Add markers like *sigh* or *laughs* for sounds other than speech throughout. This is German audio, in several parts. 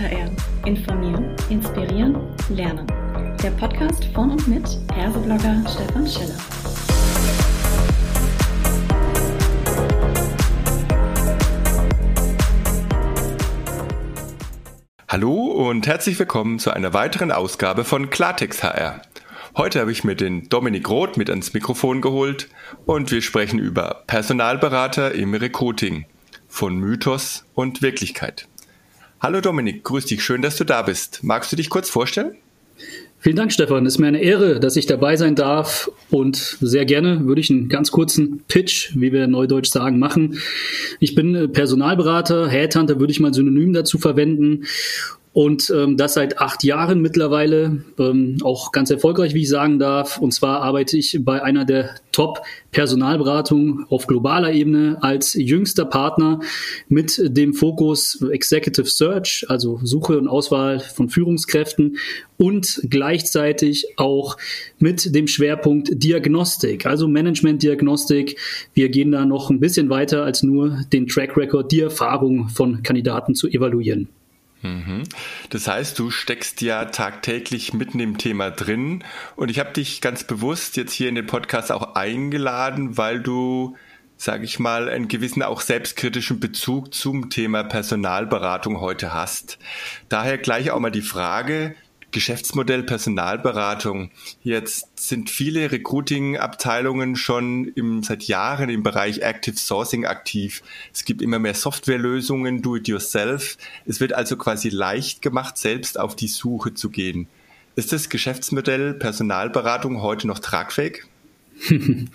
HR. Informieren, inspirieren, lernen. Der Podcast von und mit Herseblogger Stefan Schiller. Hallo und herzlich willkommen zu einer weiteren Ausgabe von Klartext HR. Heute habe ich mir den Dominik Roth mit ans Mikrofon geholt und wir sprechen über Personalberater im Recruiting von Mythos und Wirklichkeit. Hallo Dominik, grüß dich, schön, dass du da bist. Magst du dich kurz vorstellen? Vielen Dank, Stefan. Es ist mir eine Ehre, dass ich dabei sein darf und sehr gerne würde ich einen ganz kurzen Pitch, wie wir neudeutsch sagen, machen. Ich bin Personalberater, Headhunter würde ich mal synonym dazu verwenden und ähm, das seit acht Jahren mittlerweile, ähm, auch ganz erfolgreich, wie ich sagen darf. Und zwar arbeite ich bei einer der Top-Personalberatungen auf globaler Ebene als jüngster Partner mit dem Fokus Executive Search, also Suche und Auswahl von Führungskräften und gleichzeitig auch mit dem Schwerpunkt Diagnostik, also Management-Diagnostik. Wir gehen da noch ein bisschen weiter als nur den Track Record, die Erfahrung von Kandidaten zu evaluieren. Mhm. Das heißt, du steckst ja tagtäglich mitten im Thema drin und ich habe dich ganz bewusst jetzt hier in den Podcast auch eingeladen, weil du, sage ich mal, einen gewissen auch selbstkritischen Bezug zum Thema Personalberatung heute hast. Daher gleich auch mal die Frage, Geschäftsmodell Personalberatung. Jetzt sind viele Recruiting-Abteilungen schon im, seit Jahren im Bereich Active Sourcing aktiv. Es gibt immer mehr Softwarelösungen, do-it-yourself. Es wird also quasi leicht gemacht, selbst auf die Suche zu gehen. Ist das Geschäftsmodell Personalberatung heute noch tragfähig? *laughs*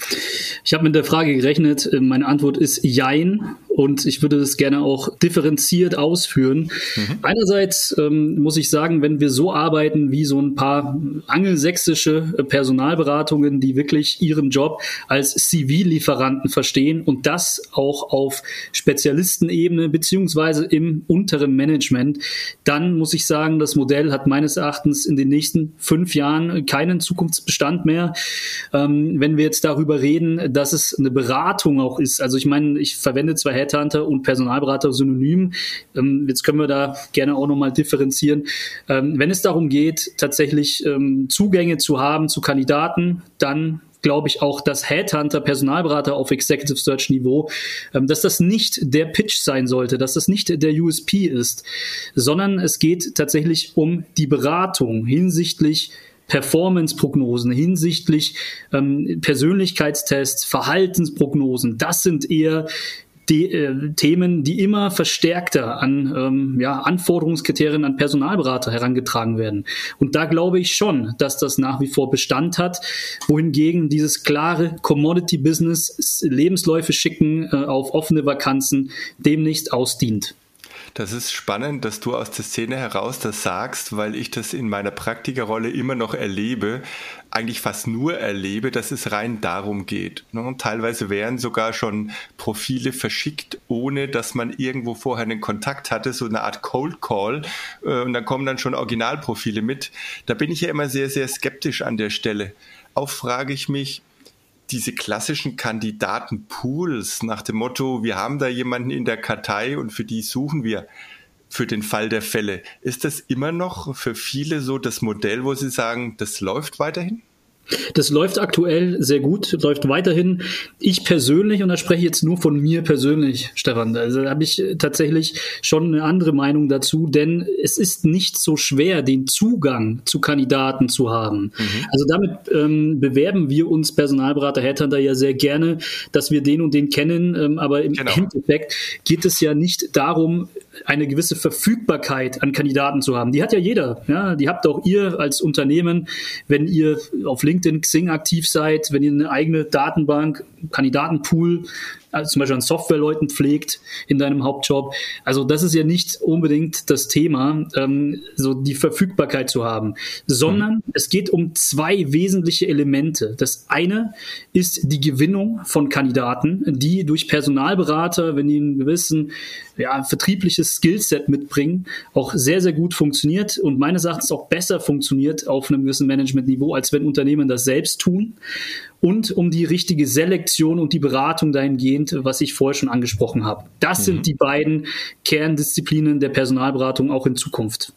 Ich habe mit der Frage gerechnet. Meine Antwort ist Jein und ich würde das gerne auch differenziert ausführen. Mhm. Einerseits ähm, muss ich sagen, wenn wir so arbeiten wie so ein paar angelsächsische Personalberatungen, die wirklich ihren Job als CV-Lieferanten verstehen und das auch auf Spezialistenebene beziehungsweise im unteren Management, dann muss ich sagen, das Modell hat meines Erachtens in den nächsten fünf Jahren keinen Zukunftsbestand mehr. Ähm, wenn wir jetzt darüber reden, dass es eine Beratung auch ist, also ich meine, ich verwende zwar Headhunter und Personalberater synonym. Ähm, jetzt können wir da gerne auch nochmal differenzieren. Ähm, wenn es darum geht, tatsächlich ähm, Zugänge zu haben zu Kandidaten, dann glaube ich auch, dass Headhunter, Personalberater auf Executive Search Niveau, ähm, dass das nicht der Pitch sein sollte, dass das nicht der USP ist, sondern es geht tatsächlich um die Beratung hinsichtlich Performance-Prognosen hinsichtlich ähm, Persönlichkeitstests, Verhaltensprognosen. Das sind eher die äh, Themen, die immer verstärkter an ähm, ja, Anforderungskriterien an Personalberater herangetragen werden. Und da glaube ich schon, dass das nach wie vor Bestand hat, wohingegen dieses klare Commodity-Business Lebensläufe schicken äh, auf offene Vakanzen demnächst ausdient. Das ist spannend, dass du aus der Szene heraus das sagst, weil ich das in meiner Praktikerrolle immer noch erlebe, eigentlich fast nur erlebe, dass es rein darum geht. Ne? Teilweise werden sogar schon Profile verschickt, ohne dass man irgendwo vorher einen Kontakt hatte, so eine Art Cold Call. Äh, und dann kommen dann schon Originalprofile mit. Da bin ich ja immer sehr, sehr skeptisch an der Stelle. Auch frage ich mich, diese klassischen Kandidatenpools nach dem Motto, wir haben da jemanden in der Kartei und für die suchen wir für den Fall der Fälle. Ist das immer noch für viele so das Modell, wo sie sagen, das läuft weiterhin? Das läuft aktuell sehr gut, läuft weiterhin. Ich persönlich, und da spreche ich jetzt nur von mir persönlich, Stefan, also da habe ich tatsächlich schon eine andere Meinung dazu, denn es ist nicht so schwer, den Zugang zu Kandidaten zu haben. Mhm. Also damit ähm, bewerben wir uns Personalberater Headhunter ja sehr gerne, dass wir den und den kennen, ähm, aber im genau. Endeffekt geht es ja nicht darum, eine gewisse Verfügbarkeit an Kandidaten zu haben. Die hat ja jeder. Ja? Die habt auch ihr als Unternehmen, wenn ihr auf LinkedIn, Xing aktiv seid, wenn ihr eine eigene Datenbank, Kandidatenpool also zum Beispiel an Softwareleuten pflegt in deinem Hauptjob. Also das ist ja nicht unbedingt das Thema, ähm, so die Verfügbarkeit zu haben, sondern mhm. es geht um zwei wesentliche Elemente. Das eine ist die Gewinnung von Kandidaten, die durch Personalberater, wenn die einen gewissen ja, vertriebliches Skillset mitbringen, auch sehr, sehr gut funktioniert und meines Erachtens auch besser funktioniert auf einem gewissen Managementniveau, als wenn Unternehmen das selbst tun. Und um die richtige Selektion und die Beratung dahingehend, was ich vorher schon angesprochen habe. Das mhm. sind die beiden Kerndisziplinen der Personalberatung auch in Zukunft.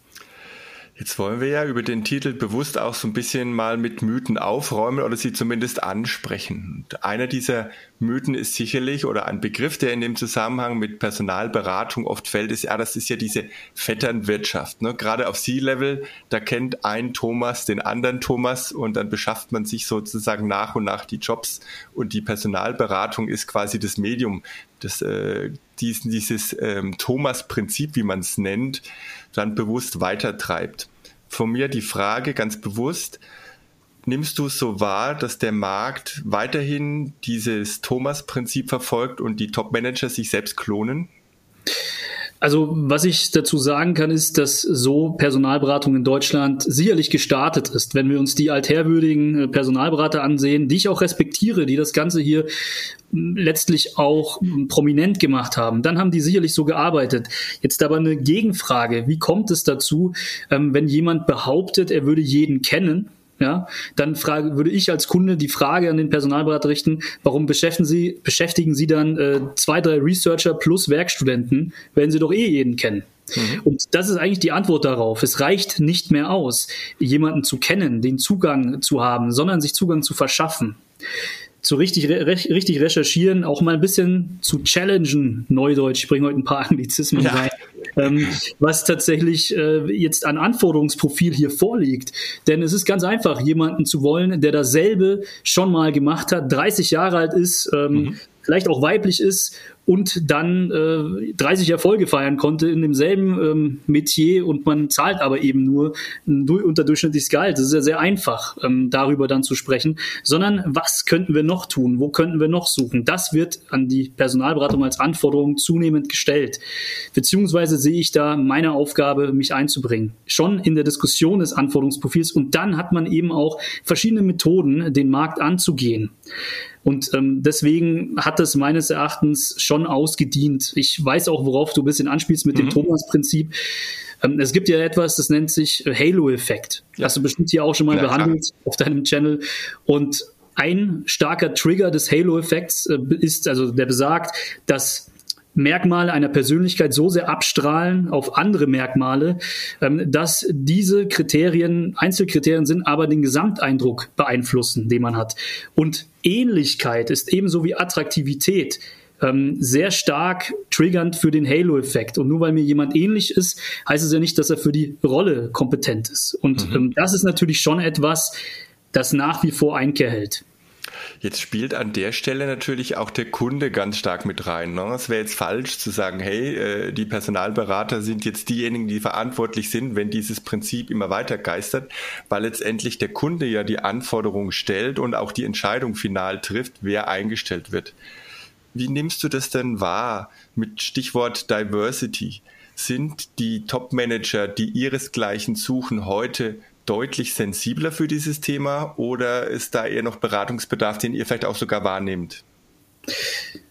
Jetzt wollen wir ja über den Titel bewusst auch so ein bisschen mal mit Mythen aufräumen oder sie zumindest ansprechen. Und einer dieser Mythen ist sicherlich oder ein Begriff, der in dem Zusammenhang mit Personalberatung oft fällt, ist ja, das ist ja diese Vetternwirtschaft. Ne? Gerade auf C-Level, da kennt ein Thomas den anderen Thomas und dann beschafft man sich sozusagen nach und nach die Jobs und die Personalberatung ist quasi das Medium, das äh, diesen, dieses ähm, Thomas-Prinzip, wie man es nennt, dann bewusst weitertreibt. Von mir die Frage ganz bewusst, nimmst du es so wahr, dass der Markt weiterhin dieses Thomas-Prinzip verfolgt und die Top-Manager sich selbst klonen? Also was ich dazu sagen kann, ist, dass so Personalberatung in Deutschland sicherlich gestartet ist. Wenn wir uns die altherwürdigen äh, Personalberater ansehen, die ich auch respektiere, die das Ganze hier hm, letztlich auch hm, prominent gemacht haben, dann haben die sicherlich so gearbeitet. Jetzt aber eine Gegenfrage. Wie kommt es dazu, ähm, wenn jemand behauptet, er würde jeden kennen? Ja, dann frage, würde ich als Kunde die Frage an den Personalberater richten, warum beschäftigen Sie, beschäftigen Sie dann äh, zwei, drei Researcher plus Werkstudenten, wenn Sie doch eh jeden kennen? Mhm. Und das ist eigentlich die Antwort darauf. Es reicht nicht mehr aus, jemanden zu kennen, den Zugang zu haben, sondern sich Zugang zu verschaffen zu richtig, re richtig recherchieren, auch mal ein bisschen zu challengen, Neudeutsch, ich bringe heute ein paar Anglizismen ja. rein, ähm, was tatsächlich äh, jetzt an Anforderungsprofil hier vorliegt. Denn es ist ganz einfach, jemanden zu wollen, der dasselbe schon mal gemacht hat, 30 Jahre alt ist, ähm, mhm vielleicht auch weiblich ist und dann äh, 30 Erfolge feiern konnte in demselben ähm, Metier und man zahlt aber eben nur ein unterdurchschnittliches Gehalt. Das ist ja sehr einfach, ähm, darüber dann zu sprechen, sondern was könnten wir noch tun? Wo könnten wir noch suchen? Das wird an die Personalberatung als Anforderung zunehmend gestellt. Beziehungsweise sehe ich da meine Aufgabe, mich einzubringen. Schon in der Diskussion des Anforderungsprofils und dann hat man eben auch verschiedene Methoden, den Markt anzugehen. Und ähm, deswegen hat das meines Erachtens schon ausgedient. Ich weiß auch, worauf du ein bisschen anspielst mit mhm. dem Thomas-Prinzip. Ähm, es gibt ja etwas, das nennt sich Halo-Effekt. Ja. Hast du bestimmt hier auch schon mal ja, behandelt klar. auf deinem Channel. Und ein starker Trigger des Halo-Effekts äh, ist, also der besagt, dass Merkmale einer Persönlichkeit so sehr abstrahlen auf andere Merkmale, ähm, dass diese Kriterien Einzelkriterien sind, aber den Gesamteindruck beeinflussen, den man hat. Und Ähnlichkeit ist ebenso wie Attraktivität ähm, sehr stark triggernd für den Halo-Effekt. Und nur weil mir jemand ähnlich ist, heißt es ja nicht, dass er für die Rolle kompetent ist. Und mhm. ähm, das ist natürlich schon etwas, das nach wie vor Einkehr hält. Jetzt spielt an der Stelle natürlich auch der Kunde ganz stark mit rein. Ne? Es wäre jetzt falsch zu sagen, hey, äh, die Personalberater sind jetzt diejenigen, die verantwortlich sind, wenn dieses Prinzip immer weiter geistert, weil letztendlich der Kunde ja die Anforderungen stellt und auch die Entscheidung final trifft, wer eingestellt wird. Wie nimmst du das denn wahr mit Stichwort Diversity? Sind die Top-Manager, die ihresgleichen suchen, heute deutlich sensibler für dieses Thema oder ist da eher noch Beratungsbedarf, den ihr vielleicht auch sogar wahrnehmt?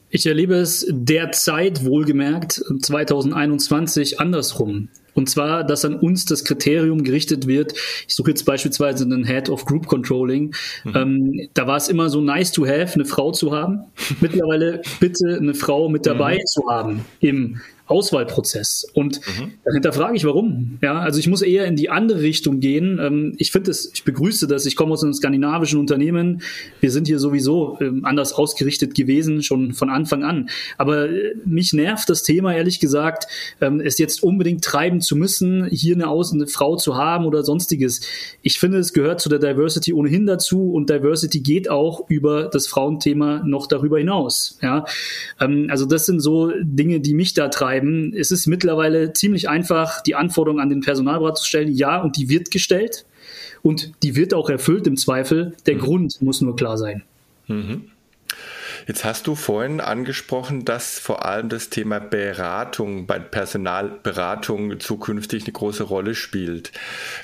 Ich erlebe es derzeit wohlgemerkt 2021 andersrum. Und zwar, dass an uns das Kriterium gerichtet wird. Ich suche jetzt beispielsweise einen Head of Group Controlling. Mhm. Ähm, da war es immer so nice to have, eine Frau zu haben. Mittlerweile bitte eine Frau mit dabei mhm. zu haben im Auswahlprozess. Und mhm. dann hinterfrage ich, warum. Ja, also ich muss eher in die andere Richtung gehen. Ähm, ich finde es, ich begrüße das. Ich komme aus einem skandinavischen Unternehmen. Wir sind hier sowieso ähm, anders ausgerichtet gewesen, schon von Anfang an. Aber äh, mich nervt das Thema, ehrlich gesagt, ähm, es jetzt unbedingt treiben zu müssen, hier eine, Aus eine Frau zu haben oder sonstiges. Ich finde, es gehört zu der Diversity ohnehin dazu und Diversity geht auch über das Frauenthema noch darüber hinaus. Ja, also das sind so Dinge, die mich da treiben bleiben. Es ist mittlerweile ziemlich einfach, die Anforderung an den Personalberater zu stellen. Ja, und die wird gestellt. Und die wird auch erfüllt im Zweifel. Der mhm. Grund muss nur klar sein. Mhm. Jetzt hast du vorhin angesprochen, dass vor allem das Thema Beratung bei Personalberatung zukünftig eine große Rolle spielt.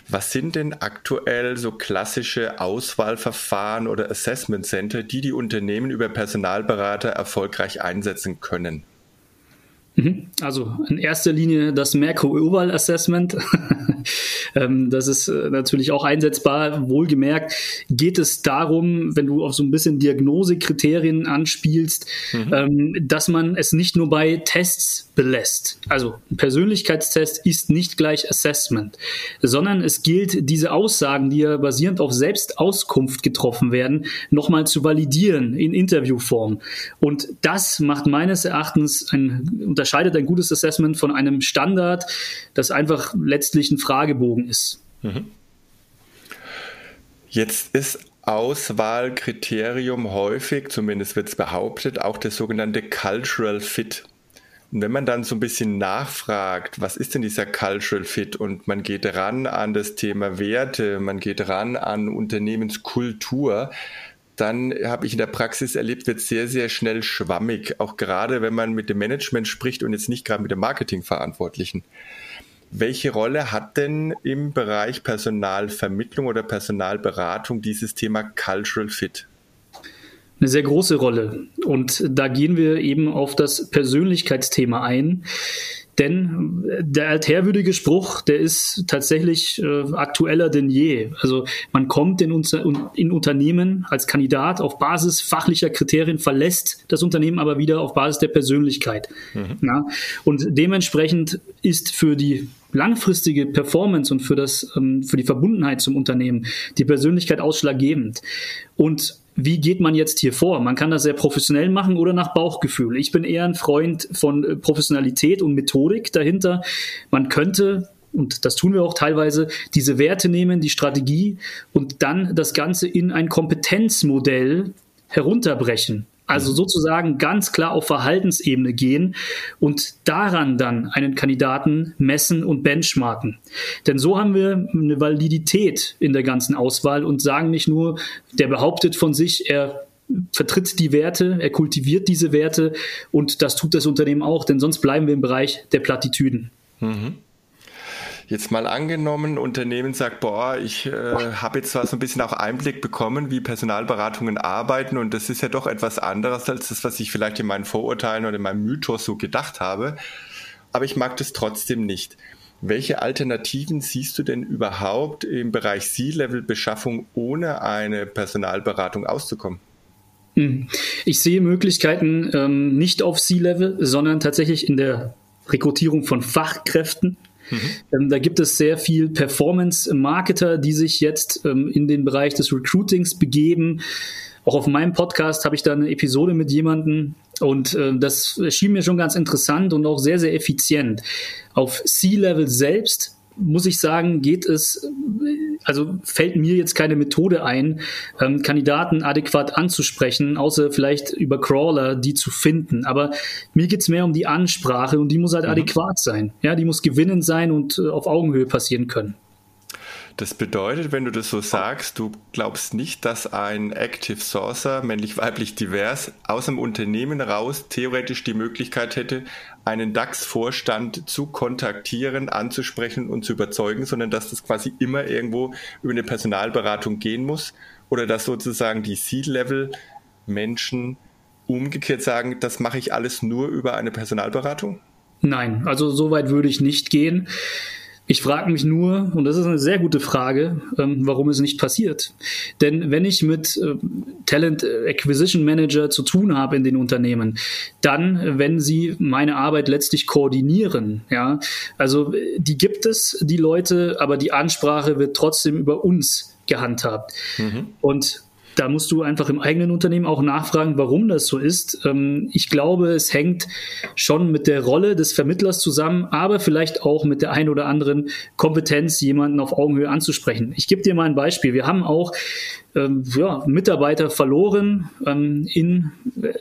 Was sind denn aktuell so klassische Auswahlverfahren oder Assessment Center, die die Unternehmen über Personalberater erfolgreich einsetzen können? Mhm. Also in erster Linie das Merkur-Oval Assessment. *laughs* Ähm, das ist äh, natürlich auch einsetzbar. Wohlgemerkt geht es darum, wenn du auf so ein bisschen Diagnosekriterien anspielst, mhm. Ähm, dass man es nicht nur bei Tests belässt. Also ein Persönlichkeitstest ist nicht gleich Assessment, sondern es gilt, diese Aussagen, die ja basierend auf Selbstauskunft getroffen werden, nochmal zu validieren in Interviewform. Und das macht meines Erachtens ein, unterscheidet ein gutes Assessment von einem Standard, das einfach letztlich ein Fragebogen ist. Mhm. Jetzt ist Auswahlkriterium häufig, zumindest wird es behauptet, auch der sogenannte Cultural Fit. Und wenn man dann so ein bisschen nachfragt, was ist denn dieser Cultural Fit und man geht ran an das Thema Werte, man geht ran an Unternehmenskultur, dann habe ich in der Praxis erlebt, wird sehr, sehr schnell schwammig, auch gerade wenn man mit dem Management spricht und jetzt nicht gerade mit dem Marketingverantwortlichen. Welche Rolle hat denn im Bereich Personalvermittlung oder Personalberatung dieses Thema Cultural Fit? eine sehr große Rolle. Und da gehen wir eben auf das Persönlichkeitsthema ein. Denn der altherwürdige Spruch, der ist tatsächlich äh, aktueller denn je. Also man kommt in, unser, in Unternehmen als Kandidat auf Basis fachlicher Kriterien, verlässt das Unternehmen aber wieder auf Basis der Persönlichkeit. Mhm. Ja? Und dementsprechend ist für die langfristige Performance und für, das, ähm, für die Verbundenheit zum Unternehmen die Persönlichkeit ausschlaggebend. Und wie geht man jetzt hier vor? Man kann das sehr professionell machen oder nach Bauchgefühl. Ich bin eher ein Freund von äh, Professionalität und Methodik dahinter. Man könnte und das tun wir auch teilweise, diese Werte nehmen, die Strategie und dann das Ganze in ein Kompetenzmodell herunterbrechen. Also mhm. sozusagen ganz klar auf Verhaltensebene gehen und daran dann einen Kandidaten messen und benchmarken. Denn so haben wir eine Validität in der ganzen Auswahl und sagen nicht nur, der behauptet von sich, er vertritt die Werte, er kultiviert diese Werte und das tut das Unternehmen auch, denn sonst bleiben wir im Bereich der Plattitüden. Mhm. Jetzt mal angenommen, Unternehmen sagt, boah, ich äh, habe jetzt zwar so ein bisschen auch Einblick bekommen, wie Personalberatungen arbeiten und das ist ja doch etwas anderes als das, was ich vielleicht in meinen Vorurteilen oder in meinem Mythos so gedacht habe, aber ich mag das trotzdem nicht. Welche Alternativen siehst du denn überhaupt im Bereich C-Level-Beschaffung ohne eine Personalberatung auszukommen? Hm. Ich sehe Möglichkeiten ähm, nicht auf C-Level, sondern tatsächlich in der Rekrutierung von Fachkräften Mhm. Ähm, da gibt es sehr viel Performance-Marketer, die sich jetzt ähm, in den Bereich des Recruitings begeben. Auch auf meinem Podcast habe ich da eine Episode mit jemandem und äh, das schien mir schon ganz interessant und auch sehr, sehr effizient. Auf C-Level selbst muss ich sagen, geht es, also fällt mir jetzt keine Methode ein, ähm, Kandidaten adäquat anzusprechen, außer vielleicht über Crawler, die zu finden. Aber mir geht's mehr um die Ansprache und die muss halt mhm. adäquat sein. Ja, die muss gewinnend sein und äh, auf Augenhöhe passieren können. Das bedeutet, wenn du das so sagst, du glaubst nicht, dass ein Active Sourcer, männlich-weiblich divers, aus dem Unternehmen raus theoretisch die Möglichkeit hätte, einen DAX-Vorstand zu kontaktieren, anzusprechen und zu überzeugen, sondern dass das quasi immer irgendwo über eine Personalberatung gehen muss oder dass sozusagen die C-Level-Menschen umgekehrt sagen, das mache ich alles nur über eine Personalberatung? Nein, also so weit würde ich nicht gehen. Ich frage mich nur, und das ist eine sehr gute Frage, ähm, warum es nicht passiert. Denn wenn ich mit äh, Talent Acquisition Manager zu tun habe in den Unternehmen, dann, wenn sie meine Arbeit letztlich koordinieren, ja, also die gibt es, die Leute, aber die Ansprache wird trotzdem über uns gehandhabt. Mhm. Und da musst du einfach im eigenen Unternehmen auch nachfragen, warum das so ist. Ähm, ich glaube, es hängt schon mit der Rolle des Vermittlers zusammen, aber vielleicht auch mit der ein oder anderen Kompetenz, jemanden auf Augenhöhe anzusprechen. Ich gebe dir mal ein Beispiel. Wir haben auch ähm, ja, Mitarbeiter verloren ähm, in,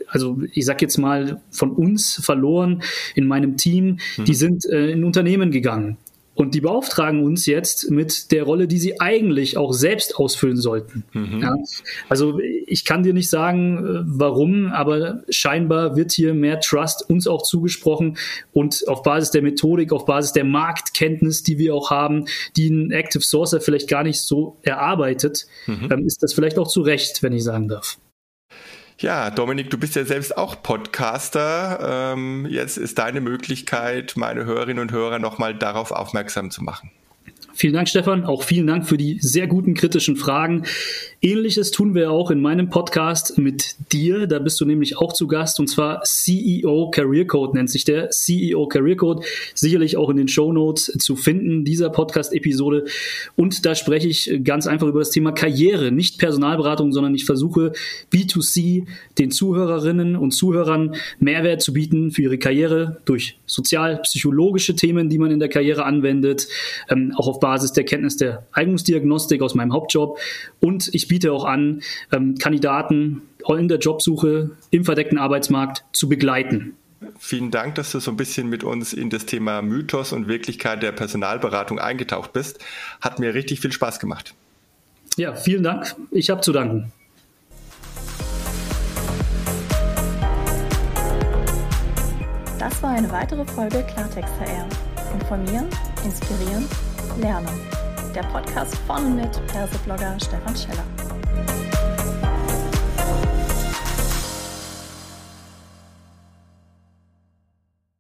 also ich sag jetzt mal von uns verloren in meinem Team. Mhm. Die sind äh, in Unternehmen gegangen. Und die beauftragen uns jetzt mit der Rolle, die sie eigentlich auch selbst ausfüllen sollten. Mhm. Ja, also ich kann dir nicht sagen, äh, warum, aber scheinbar wird hier mehr Trust uns auch zugesprochen und auf Basis der Methodik, auf Basis der Marktkenntnis, die wir auch haben, die ein Active Sourcer vielleicht gar nicht so erarbeitet, mhm. ist das vielleicht auch zu Recht, wenn ich sagen darf. Ja, Dominik, du bist ja selbst auch Podcaster. Ähm, jetzt ist deine Möglichkeit, meine Hörerinnen und Hörer nochmal darauf aufmerksam zu machen. Vielen Dank, Stefan. Auch vielen Dank für die sehr guten kritischen Fragen. Ähnliches tun wir auch in meinem Podcast mit dir. Da bist du nämlich auch zu Gast und zwar CEO Career Code nennt sich der. CEO Career Code. Sicherlich auch in den Show Notes zu finden, dieser Podcast-Episode. Und da spreche ich ganz einfach über das Thema Karriere, nicht Personalberatung, sondern ich versuche B2C den Zuhörerinnen und Zuhörern Mehrwert zu bieten für ihre Karriere durch sozial-psychologische Themen, die man in der Karriere anwendet, ähm, auch auf Basis der Kenntnis der Eignungsdiagnostik aus meinem Hauptjob. Und ich biete auch an, ähm, Kandidaten in der Jobsuche im verdeckten Arbeitsmarkt zu begleiten. Vielen Dank, dass du so ein bisschen mit uns in das Thema Mythos und Wirklichkeit der Personalberatung eingetaucht bist. Hat mir richtig viel Spaß gemacht. Ja, vielen Dank. Ich habe zu danken. Das war eine weitere Folge Klartext HR. Informieren, inspirieren, lernen der Podcast von und mit Perseblogger Stefan Scheller.